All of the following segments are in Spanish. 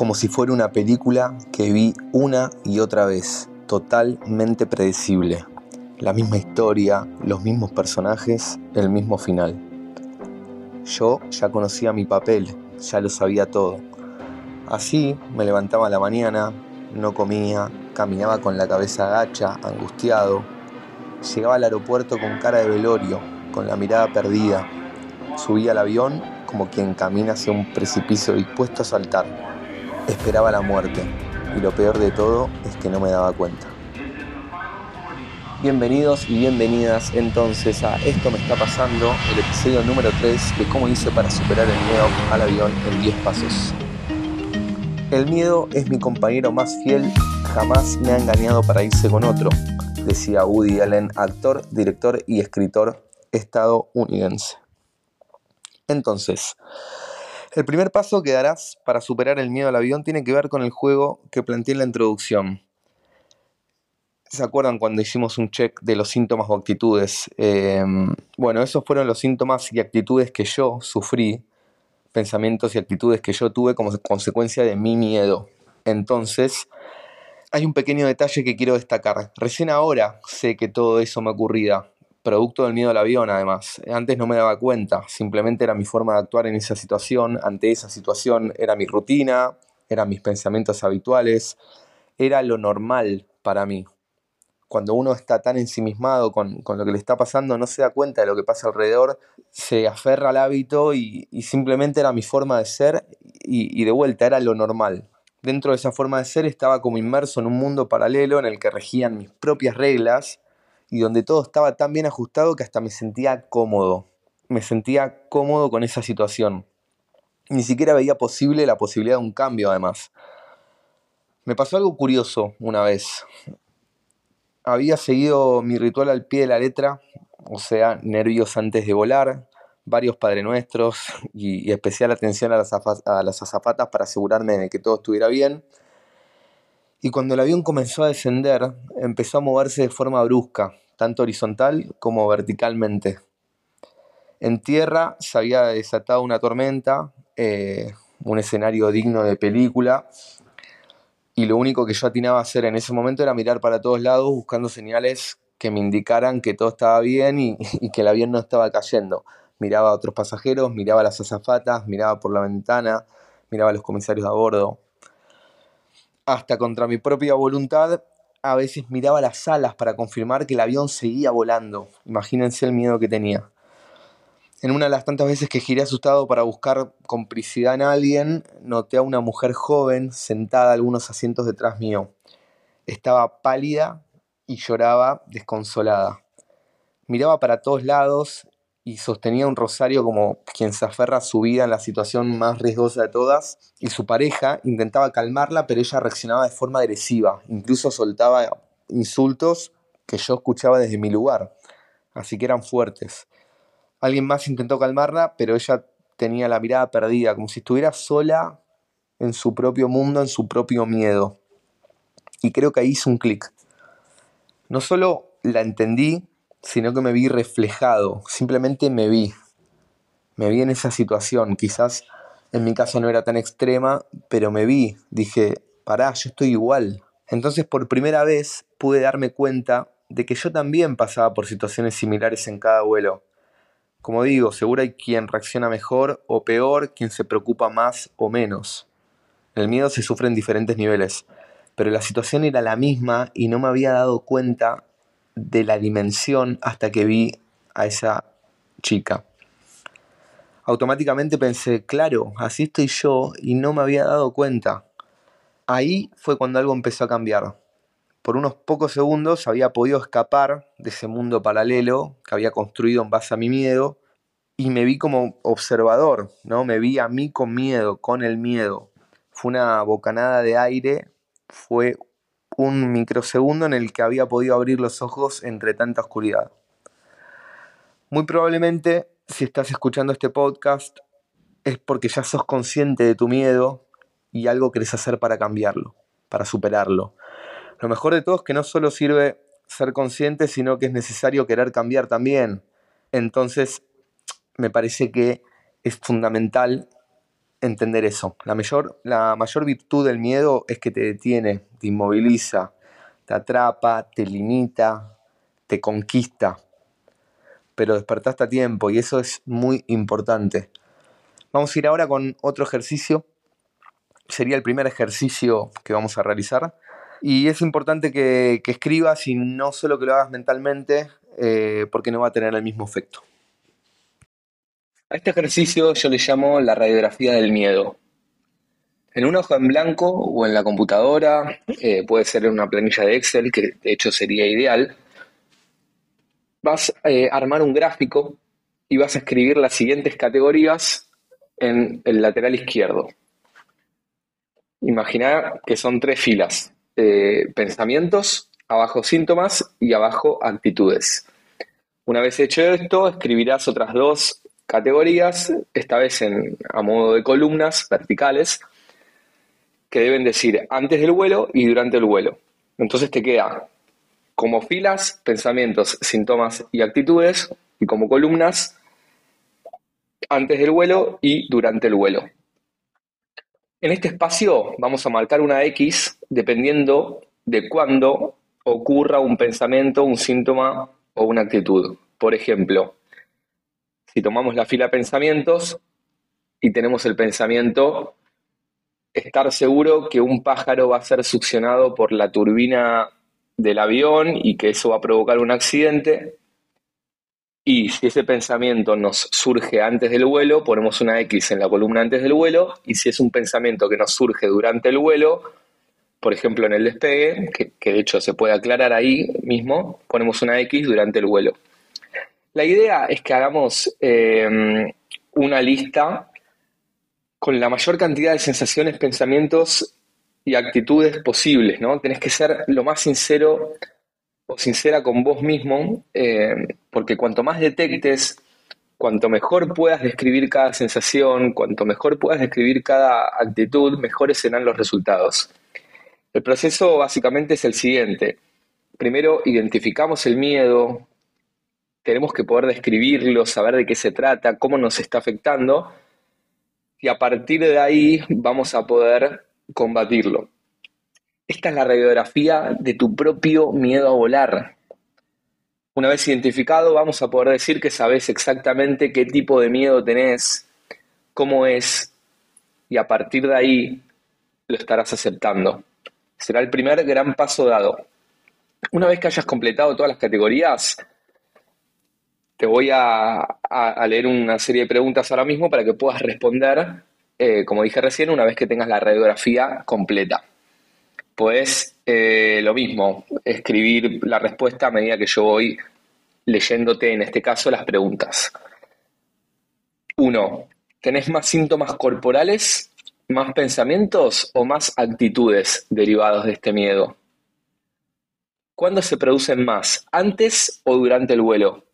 como si fuera una película que vi una y otra vez, totalmente predecible. La misma historia, los mismos personajes, el mismo final. Yo ya conocía mi papel, ya lo sabía todo. Así me levantaba a la mañana, no comía, caminaba con la cabeza agacha, angustiado. Llegaba al aeropuerto con cara de velorio, con la mirada perdida. Subía al avión como quien camina hacia un precipicio dispuesto a saltar. Esperaba la muerte y lo peor de todo es que no me daba cuenta. Bienvenidos y bienvenidas entonces a Esto me está pasando, el episodio número 3 de cómo hice para superar el miedo al avión en 10 pasos. El miedo es mi compañero más fiel, jamás me ha engañado para irse con otro, decía Woody Allen, actor, director y escritor estadounidense. Entonces, el primer paso que darás para superar el miedo al avión tiene que ver con el juego que planteé en la introducción. ¿Se acuerdan cuando hicimos un check de los síntomas o actitudes? Em, bueno, esos fueron los síntomas y actitudes que yo sufrí, pensamientos y actitudes que yo tuve como consecuencia de mi miedo. Entonces, hay un pequeño detalle que quiero destacar. Recién ahora sé que todo eso me ocurría producto del miedo al avión además. Antes no me daba cuenta, simplemente era mi forma de actuar en esa situación, ante esa situación era mi rutina, eran mis pensamientos habituales, era lo normal para mí. Cuando uno está tan ensimismado con, lo que le está pasando, no se da cuenta de lo que pasa alrededor, se aferra al hábito y, simplemente era mi forma de ser y, y de vuelta era lo normal. Dentro de esa forma de ser estaba como inmerso en un mundo paralelo en el que regían mis propias reglas y donde todo estaba tan bien ajustado que hasta me sentía cómodo. Me sentía cómodo con esa situación. Ni siquiera veía posible la posibilidad de un cambio además. Me pasó algo curioso una vez. Había seguido mi ritual al pie de la letra, o sea, nervios antes de volar, varios Padre Nuestros y, especial atención a las, a las azafatas para asegurarme de que todo estuviera bien. Y cuando el avión comenzó a descender, empezó a moverse de forma brusca, tanto horizontal como verticalmente. En tierra se había desatado una tormenta, eh, un escenario digno de película, y lo único que yo atinaba a hacer en ese momento era mirar para todos lados buscando señales que me indicaran que todo estaba bien y, que el avión no estaba cayendo. Miraba a otros pasajeros, miraba a las azafatas, miraba por la ventana, miraba a los comisarios a bordo. Hasta contra mi propia voluntad a veces miraba las alas para confirmar que el avión seguía volando. Imagínense el miedo que tenía. En una de las tantas veces que giré asustado para buscar complicidad en alguien, noté a una mujer joven sentada algunos asientos detrás mío. Estaba pálida y lloraba desconsolada. Miraba para todos lados y sostenía un rosario como quien se aferra a su vida en la situación más riesgosa de todas, y su pareja intentaba calmarla, pero ella reaccionaba de forma agresiva, incluso soltaba insultos que yo escuchaba desde mi lugar, así que eran fuertes. Alguien más intentó calmarla, pero ella tenía la mirada perdida, como si estuviera sola en su propio mundo, en su propio miedo. Y creo que ahí hizo un clic. No solo la entendí, sino que me vi reflejado, simplemente me vi. Me vi en esa situación, quizás en mi caso no era tan extrema, pero me vi, dije, pará, yo estoy igual. Entonces por primera vez pude darme cuenta de que yo también pasaba por situaciones similares en cada vuelo. Como digo, seguro hay quien reacciona mejor o peor, quien se preocupa más o menos. El miedo se sufre en diferentes niveles, pero la situación era la misma y no me había dado cuenta de la dimensión hasta que vi a esa chica. Automáticamente pensé, claro, así estoy yo y no me había dado cuenta. Ahí fue cuando algo empezó a cambiar. Por unos pocos segundos había podido escapar de ese mundo paralelo que había construido en base a mi miedo y me vi como observador, ¿no? Me vi a mí con miedo, con el miedo. Fue una bocanada de aire, fue un microsegundo en el que había podido abrir los ojos entre tanta oscuridad. Muy probablemente, si estás escuchando este podcast, es porque ya sos consciente de tu miedo y algo querés hacer para cambiarlo, para superarlo. Lo mejor de todo es que no solo sirve ser consciente, sino que es necesario querer cambiar también. Entonces, me parece que es fundamental entender eso. La mayor, la mayor virtud del miedo es que te detiene, te inmoviliza, te atrapa, te limita, te conquista. Pero despertaste a tiempo y eso es muy importante. Vamos a ir ahora con otro ejercicio. Sería el primer ejercicio que vamos a realizar. Y es importante que, escribas y no solo que lo hagas mentalmente, eh, porque no va a tener el mismo efecto. A este ejercicio yo le llamo la radiografía del miedo. En un hoja en blanco o en la computadora, eh, puede ser en una planilla de Excel, que de hecho sería ideal, vas a eh, armar un gráfico y vas a escribir las siguientes categorías en el lateral izquierdo. Imagina que son tres filas, eh, pensamientos, abajo síntomas y abajo actitudes. Una vez hecho esto, escribirás otras dos categorías, esta vez en, a modo de columnas verticales, que deben decir antes del vuelo y durante el vuelo. Entonces te queda como filas, pensamientos, síntomas y actitudes, y como columnas, antes del vuelo y durante el vuelo. En este espacio vamos a marcar una X dependiendo de cuándo ocurra un pensamiento, un síntoma o una actitud. Por ejemplo, si tomamos la fila pensamientos y tenemos el pensamiento, estar seguro que un pájaro va a ser succionado por la turbina del avión y que eso va a provocar un accidente. Y si ese pensamiento nos surge antes del vuelo, ponemos una X en la columna antes del vuelo. Y si es un pensamiento que nos surge durante el vuelo, por ejemplo en el despegue, que, que de hecho se puede aclarar ahí mismo, ponemos una X durante el vuelo. La idea es que hagamos em, una lista con la mayor cantidad de sensaciones, pensamientos y actitudes posibles, ¿no? Tenés que ser lo más sincero o sincera con vos mismo, em, porque cuanto más detectes, cuanto mejor puedas describir cada sensación, cuanto mejor puedas describir cada actitud, mejores serán los resultados. El proceso básicamente es el siguiente. Primero identificamos el miedo, tenemos que poder describirlo, saber de qué se trata, cómo nos está afectando, y a partir de ahí vamos a poder combatirlo. Esta es la radiografía de tu propio miedo a volar. Una vez identificado, vamos a poder decir que sabes exactamente qué tipo de miedo tenés, cómo es, y a partir de ahí lo estarás aceptando. Será el primer gran paso dado. Una vez que hayas completado todas las categorías, te voy a, leer una serie de preguntas ahora mismo para que puedas responder, eh, como dije recién, una vez que tengas la radiografía completa. Puedes, eh, lo mismo, escribir la respuesta a medida que yo voy leyéndote, en este caso, las preguntas. Uno, ¿tenés más síntomas corporales, más pensamientos o más actitudes derivados de este miedo? ¿Cuándo se producen más? ¿Antes o durante el vuelo?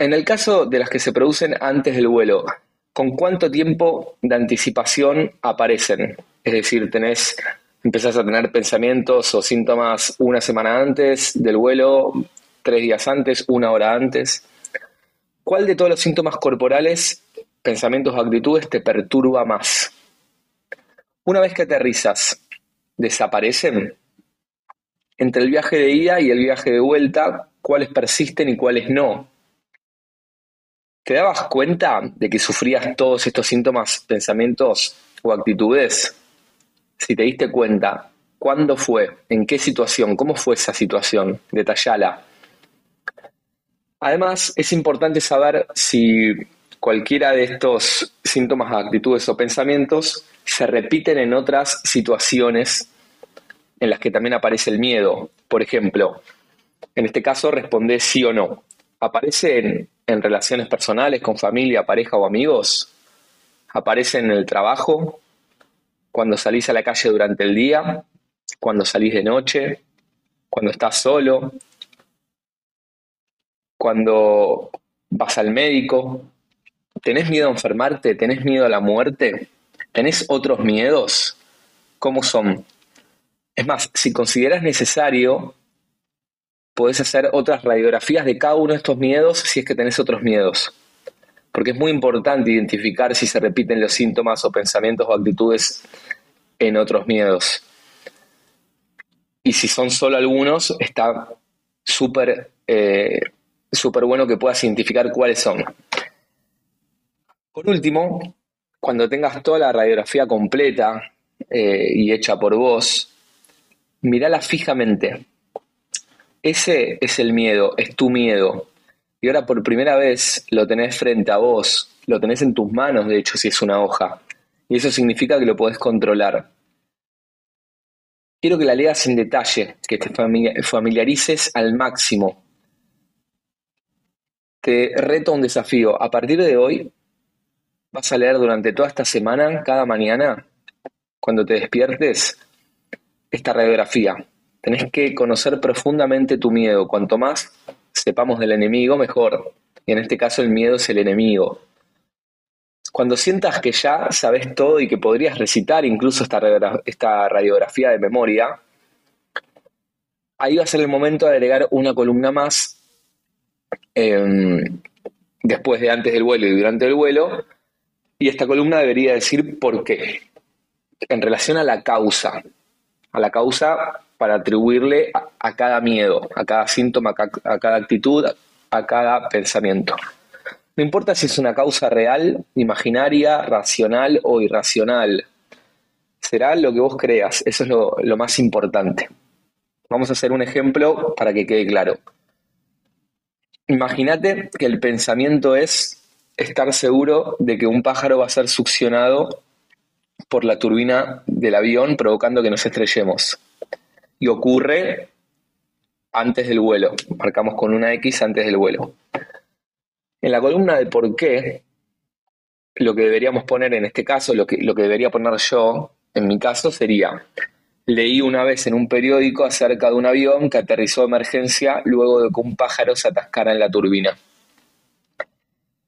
En el caso de las que se producen antes del vuelo, ¿con cuánto tiempo de anticipación aparecen? Es decir, tenés, empezás a tener pensamientos o síntomas una semana antes del vuelo, tres días antes, una hora antes. ¿Cuál de todos los síntomas corporales, pensamientos o actitudes te perturba más? Una vez que aterrizas, ¿desaparecen? Entre el viaje de ida y el viaje de vuelta, ¿cuáles persisten y cuáles no? ¿Te dabas cuenta de que sufrías todos estos síntomas, pensamientos o actitudes? Si te diste cuenta, ¿cuándo fue? ¿En qué situación? ¿Cómo fue esa situación? Detallala. Además, es importante saber si cualquiera de estos síntomas, actitudes o pensamientos se repiten en otras situaciones en las que también aparece el miedo. Por ejemplo, en este caso responde sí o no. ¿Aparece en en relaciones personales, con familia, pareja o amigos? ¿Aparece en el trabajo? ¿Cuando salís a la calle durante el día? ¿Cuando salís de noche? ¿Cuando estás solo? ¿Cuando vas al médico? ¿Tenés miedo a enfermarte? ¿Tenés miedo a la muerte? ¿Tenés otros miedos? ¿Cómo son? Es más, si consideras necesario, podés hacer otras radiografías de cada uno de estos miedos si es que tenés otros miedos. porque es muy importante identificar si se repiten los síntomas o pensamientos o actitudes en otros miedos. Y si son solo algunos, está súper eh, bueno que puedas identificar cuáles son. Por último, cuando tengas toda la radiografía completa eh, y hecha por vos, mirala fijamente. Ese es el miedo, es tu miedo. Y ahora por primera vez lo tenés frente a vos, lo tenés en tus manos, de hecho, si es una hoja. Y eso significa que lo podés controlar. Quiero que la leas en detalle, que te familiarices al máximo. Te reto un desafío. A partir de hoy, vas a leer durante toda esta semana, cada mañana, cuando te despiertes, esta radiografía. Tenés que conocer profundamente tu miedo. Cuanto más sepamos del enemigo, mejor. Y en este caso el miedo es el enemigo. Cuando sientas que ya sabes todo y que podrías recitar incluso esta, esta radiografía de memoria, ahí va a ser el momento de agregar una columna más em, después de antes del vuelo y durante el vuelo. Y esta columna debería decir por qué, en relación a la causa, a la causa para atribuirle a, cada miedo, a cada síntoma, a, cada actitud, a cada pensamiento. No importa si es una causa real, imaginaria, racional o irracional. Será lo que vos creas, eso es lo, lo más importante. Vamos a hacer un ejemplo para que quede claro. Imagínate que el pensamiento es estar seguro de que un pájaro va a ser succionado por la turbina del avión provocando que nos estrellemos y ocurre antes del vuelo. Marcamos con una X antes del vuelo. En la columna de por qué, lo que deberíamos poner en este caso, lo que, lo que debería poner yo, en mi caso, sería, leí una vez en un periódico acerca de un avión que aterrizó de emergencia luego de que un pájaro se atascara en la turbina.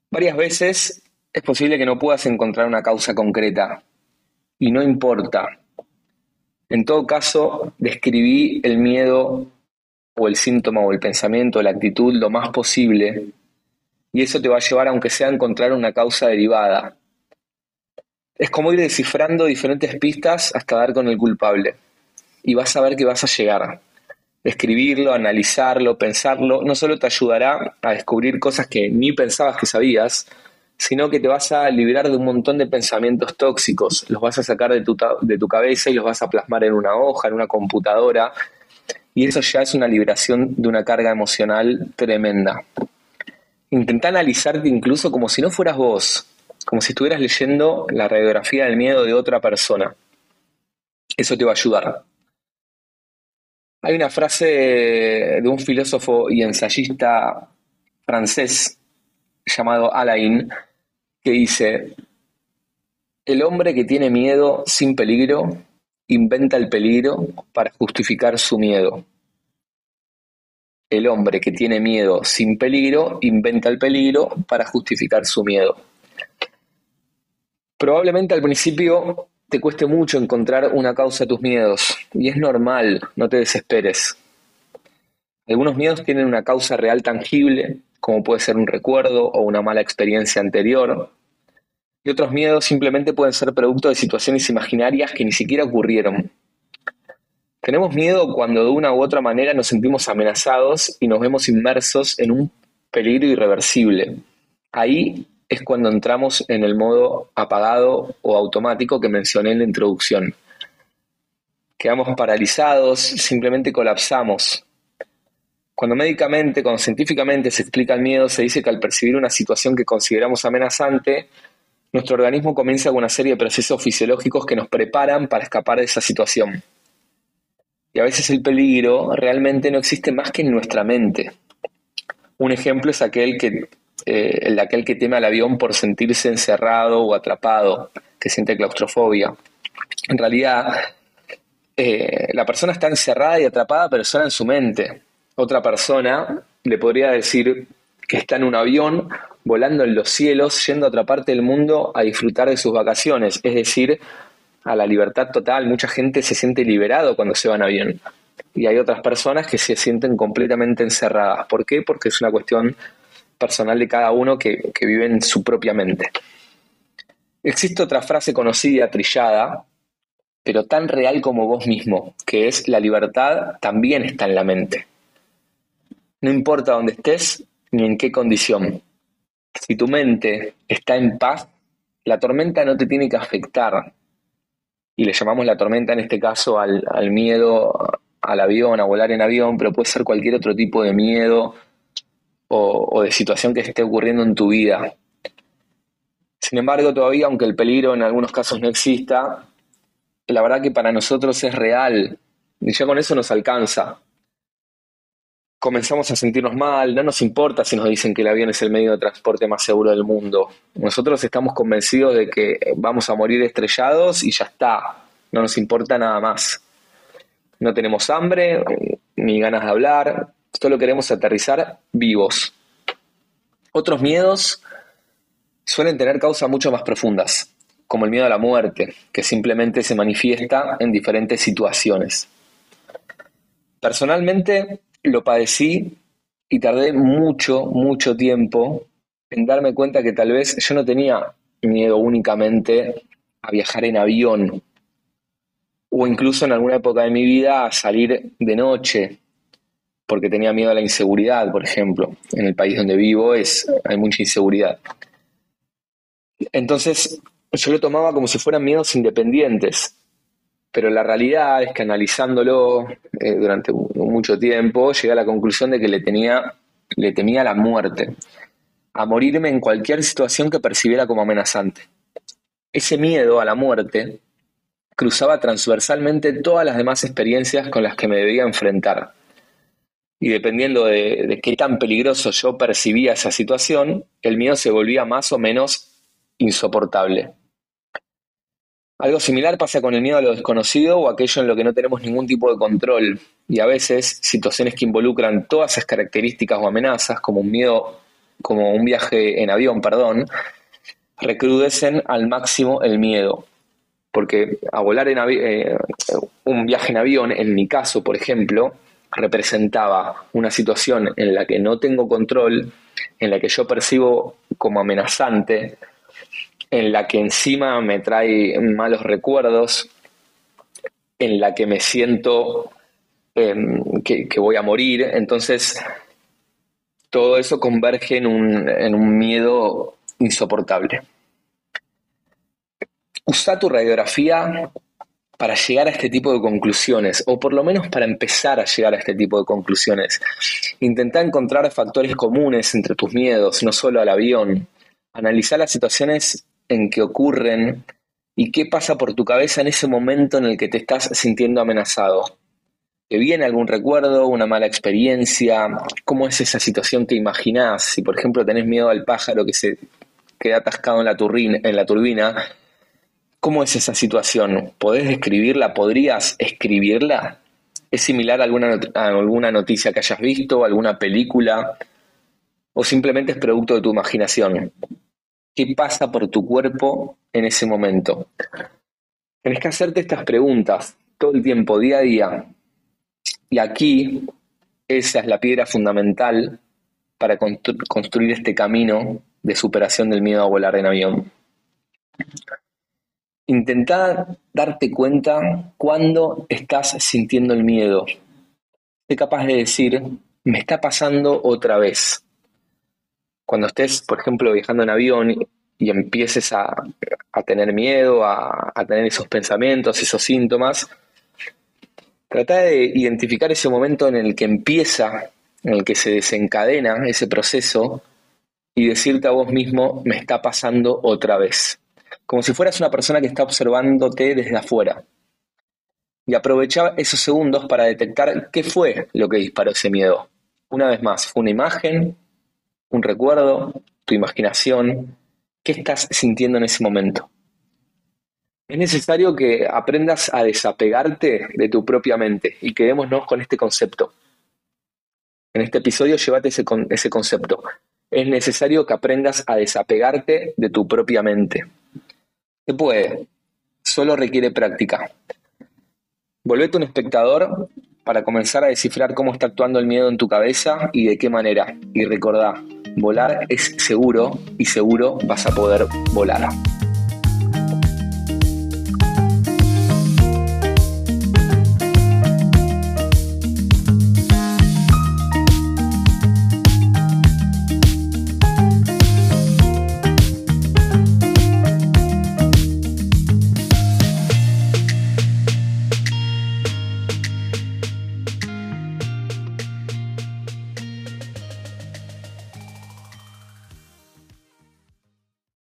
Varias veces es posible que no puedas encontrar una causa concreta, y no importa, en todo caso, describí el miedo o el síntoma o el pensamiento la actitud lo más posible y eso te va a llevar, aunque sea, a encontrar una causa derivada. Es como ir descifrando diferentes pistas hasta dar con el culpable y vas a ver que vas a llegar. Escribirlo, analizarlo, pensarlo, no solo te ayudará a descubrir cosas que ni pensabas que sabías, sino que te vas a liberar de un montón de pensamientos tóxicos, los vas a sacar de tu, de tu cabeza y los vas a plasmar en una hoja, en una computadora, y eso ya es una liberación de una carga emocional tremenda. Intenta analizarte incluso como si no fueras vos, como si estuvieras leyendo la radiografía del miedo de otra persona. Eso te va a ayudar. Hay una frase de un filósofo y ensayista francés llamado Alain que dice, el hombre que tiene miedo sin peligro inventa el peligro para justificar su miedo. El hombre que tiene miedo sin peligro inventa el peligro para justificar su miedo. Probablemente al principio te cueste mucho encontrar una causa a tus miedos y es normal, no te desesperes. Algunos miedos tienen una causa real tangible como puede ser un recuerdo o una mala experiencia anterior. Y otros miedos simplemente pueden ser producto de situaciones imaginarias que ni siquiera ocurrieron. Tenemos miedo cuando de una u otra manera nos sentimos amenazados y nos vemos inmersos en un peligro irreversible. Ahí es cuando entramos en el modo apagado o automático que mencioné en la introducción. Quedamos paralizados, simplemente colapsamos, cuando médicamente, cuando científicamente se explica el miedo, se dice que al percibir una situación que consideramos amenazante, nuestro organismo comienza una serie de procesos fisiológicos que nos preparan para escapar de esa situación. Y a veces el peligro realmente no existe más que en nuestra mente. Un ejemplo es aquel que, eh, el aquel que teme al avión por sentirse encerrado o atrapado, que siente claustrofobia. En realidad, eh, la persona está encerrada y atrapada, pero solo en su mente otra persona le podría decir que está en un avión volando en los cielos, yendo a otra parte del mundo a disfrutar de sus vacaciones, es decir, a la libertad total. Mucha gente se siente liberado cuando se va en avión. Y hay otras personas que se sienten completamente encerradas. ¿Por qué? Porque es una cuestión personal de cada uno que, que vive en su propia mente. Existe otra frase conocida, trillada, pero tan real como vos mismo, que es la libertad también está en la mente. No importa dónde estés ni en qué condición. Si tu mente está en paz, la tormenta no te tiene que afectar. Y le llamamos la tormenta en este caso al, miedo al avión, a volar en avión, pero puede ser cualquier otro tipo de miedo o, o de situación que esté ocurriendo en tu vida. Sin embargo, todavía, aunque el peligro en algunos casos no exista, la verdad que para nosotros es real y ya con eso nos alcanza. Comenzamos a sentirnos mal, no nos importa si nos dicen que el avión es el medio de transporte más seguro del mundo. Nosotros estamos convencidos de que vamos a morir estrellados y ya está, no nos importa nada más. No tenemos hambre ni ganas de hablar, solo queremos aterrizar vivos. Otros miedos suelen tener causas mucho más profundas como el miedo a la muerte, que simplemente se manifiesta en diferentes situaciones. Personalmente lo padecí y tardé mucho, mucho tiempo en darme cuenta que tal vez yo no tenía miedo únicamente a viajar en avión o incluso en alguna época de mi vida a salir de noche porque tenía miedo a la inseguridad, por ejemplo. En el país donde vivo es, hay mucha inseguridad. Entonces, yo lo tomaba como si fueran miedos independientes, pero la realidad es que analizándolo eh, durante mucho tiempo, llegué a la conclusión de que le, tenía, le temía la muerte, a morirme en cualquier situación que percibiera como amenazante. Ese miedo a la muerte cruzaba transversalmente todas las demás experiencias con las que me debía enfrentar. Y dependiendo de, de qué tan peligroso yo percibía esa situación, el miedo se volvía más o menos insoportable. Algo similar pasa con el miedo a lo desconocido o aquello en lo que no tenemos ningún tipo de control. Y a veces situaciones que involucran todas esas características o amenazas, como un miedo, como un viaje en avión, perdón, recrudecen al máximo el miedo. Porque a volar en eh, un viaje en avión, en mi caso, por ejemplo, representaba una situación en la que no tengo control, en la que yo percibo como amenazante, en la que encima me trae malos recuerdos, en la que me siento em, que, voy a morir. Entonces, todo eso converge en un, en un miedo insoportable. Usa tu radiografía para llegar a este tipo de conclusiones, o por lo menos para empezar a llegar a este tipo de conclusiones. Intenta encontrar factores comunes entre tus miedos, no solo al avión. Analizar las situaciones en que ocurren y qué pasa por tu cabeza en ese momento en el que te estás sintiendo amenazado. ¿Te viene algún recuerdo, una mala experiencia? ¿Cómo es esa situación que imaginás? Si, por ejemplo, tenés miedo al pájaro que se queda atascado en la, en la turbina, ¿cómo es esa situación? ¿Podés describirla? ¿Podrías escribirla? ¿Es similar a alguna, a alguna noticia que hayas visto, alguna película? ¿O simplemente es producto de tu imaginación? Qué pasa por tu cuerpo en ese momento. Tenés que hacerte estas preguntas todo el tiempo, día a día. Y aquí, esa es la piedra fundamental para construir este camino de superación del miedo a volar en avión. Intenta darte cuenta cuando estás sintiendo el miedo. Sé capaz de decir, me está pasando otra vez cuando estés, por ejemplo, viajando en avión y empieces a, tener miedo, a, a, tener esos pensamientos, esos síntomas, trata de identificar ese momento en el que empieza, en el que se desencadena ese proceso y decirte a vos mismo, me está pasando otra vez. Como si fueras una persona que está observándote desde afuera. Y aprovecha esos segundos para detectar qué fue lo que disparó ese miedo. Una vez más, fue una imagen, un recuerdo, tu imaginación, qué estás sintiendo en ese momento. Es necesario que aprendas a desapegarte de tu propia mente y quedémonos con este concepto. En este episodio llévate ese, ese concepto. Es necesario que aprendas a desapegarte de tu propia mente. Se puede, solo requiere práctica. Volvete un espectador para comenzar a descifrar cómo está actuando el miedo en tu cabeza y de qué manera. Y recordá, volar es seguro y seguro vas a poder volar.